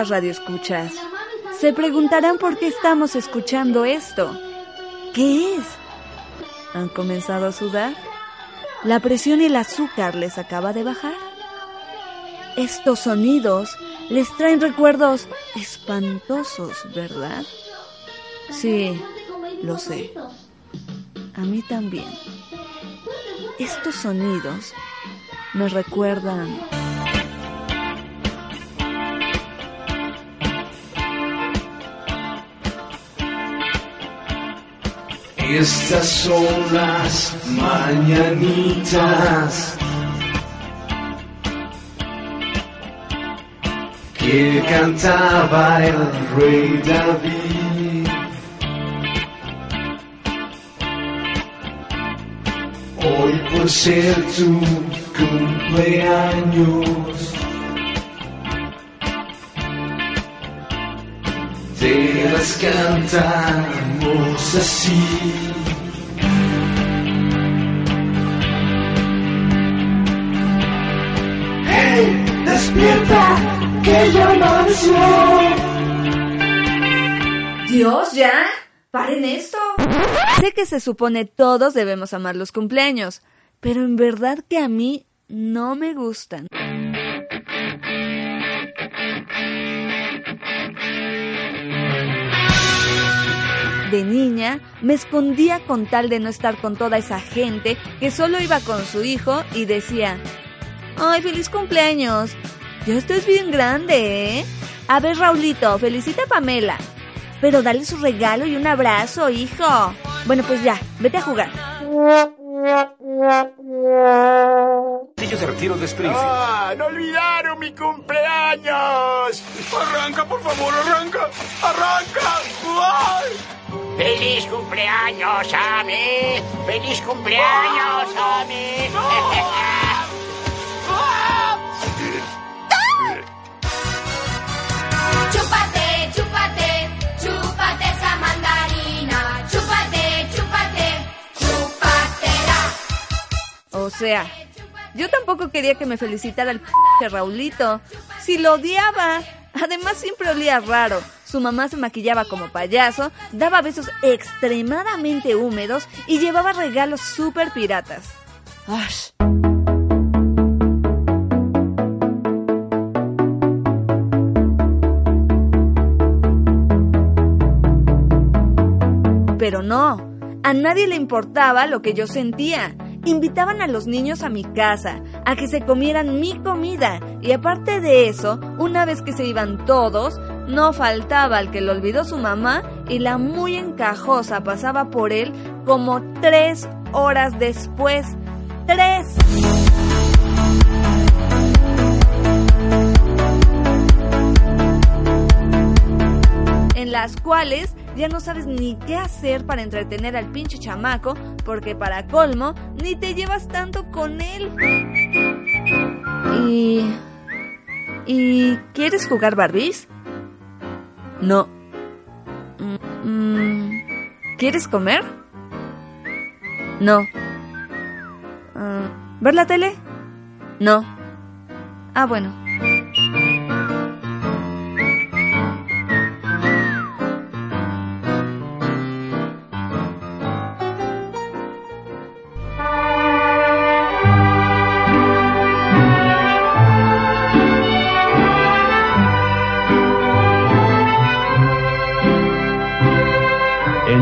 días, Radio Escuchas. Se preguntarán por qué estamos escuchando esto. ¿Qué es? ¿Han comenzado a sudar? ¿La presión y el azúcar les acaba de bajar? Estos sonidos les traen recuerdos espantosos, ¿verdad? Sí, lo sé. A mí también. Estos sonidos me recuerdan Estas son las mañanitas que cantaba el rey David. Hoy por ser tu cumpleaños. Te las cantamos así. ¡Hey! ¡Despierta! ¡Que ya amaneció! Dios, ya. Paren esto. Sé que se supone todos debemos amar los cumpleaños, pero en verdad que a mí no me gustan. De niña me escondía con tal de no estar con toda esa gente que solo iba con su hijo y decía, ¡Ay, feliz cumpleaños! Ya estás bien grande, ¿eh? A ver, Raulito, felicita a Pamela. Pero dale su regalo y un abrazo, hijo. Bueno, pues ya, vete a jugar. Ellos de retiro de Springfield. ¡Ah! ¡No olvidaron mi cumpleaños! ¡Arranca, por favor, arranca! ¡Arranca! ¡Ay! ¡Feliz cumpleaños, Sammy! ¡Feliz cumpleaños, Sammy! Chúpate, chúpate, chúpate esa mandarina. Chúpate, chúpate, chúpatela. O sea, yo tampoco quería que me felicitara el p Raulito. Si lo odiaba. Además siempre olía raro. Su mamá se maquillaba como payaso, daba besos extremadamente húmedos y llevaba regalos súper piratas. ¡Ash! Pero no, a nadie le importaba lo que yo sentía. Invitaban a los niños a mi casa, a que se comieran mi comida. Y aparte de eso, una vez que se iban todos, no faltaba el que lo olvidó su mamá y la muy encajosa pasaba por él como tres horas después. ¡Tres! en las cuales ya no sabes ni qué hacer para entretener al pinche chamaco, porque para colmo, ni te llevas tanto con él. ¿Y... ¿Y quieres jugar Barbies? No. Mm, ¿Quieres comer? No. Ah, ¿Ver la tele? No. Ah, bueno.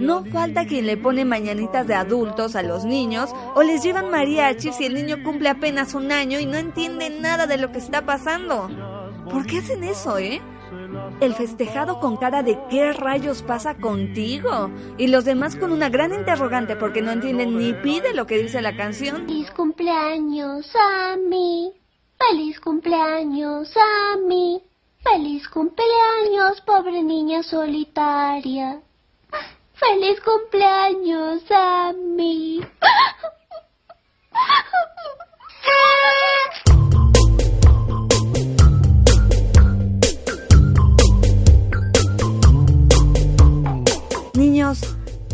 no falta quien le pone mañanitas de adultos a los niños o les llevan mariachis si el niño cumple apenas un año y no entiende nada de lo que está pasando. ¿Por qué hacen eso, eh? El festejado con cara de qué rayos pasa contigo y los demás con una gran interrogante porque no entienden ni pide lo que dice la canción. Feliz cumpleaños a mí. Feliz cumpleaños a mí. Feliz cumpleaños, pobre niña solitaria. Feliz cumpleaños, Sammy. Niños,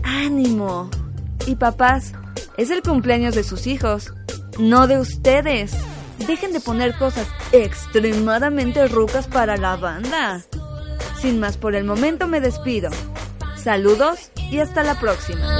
ánimo. Y papás, es el cumpleaños de sus hijos, no de ustedes. Dejen de poner cosas extremadamente rucas para la banda. Sin más por el momento me despido. Saludos y hasta la próxima.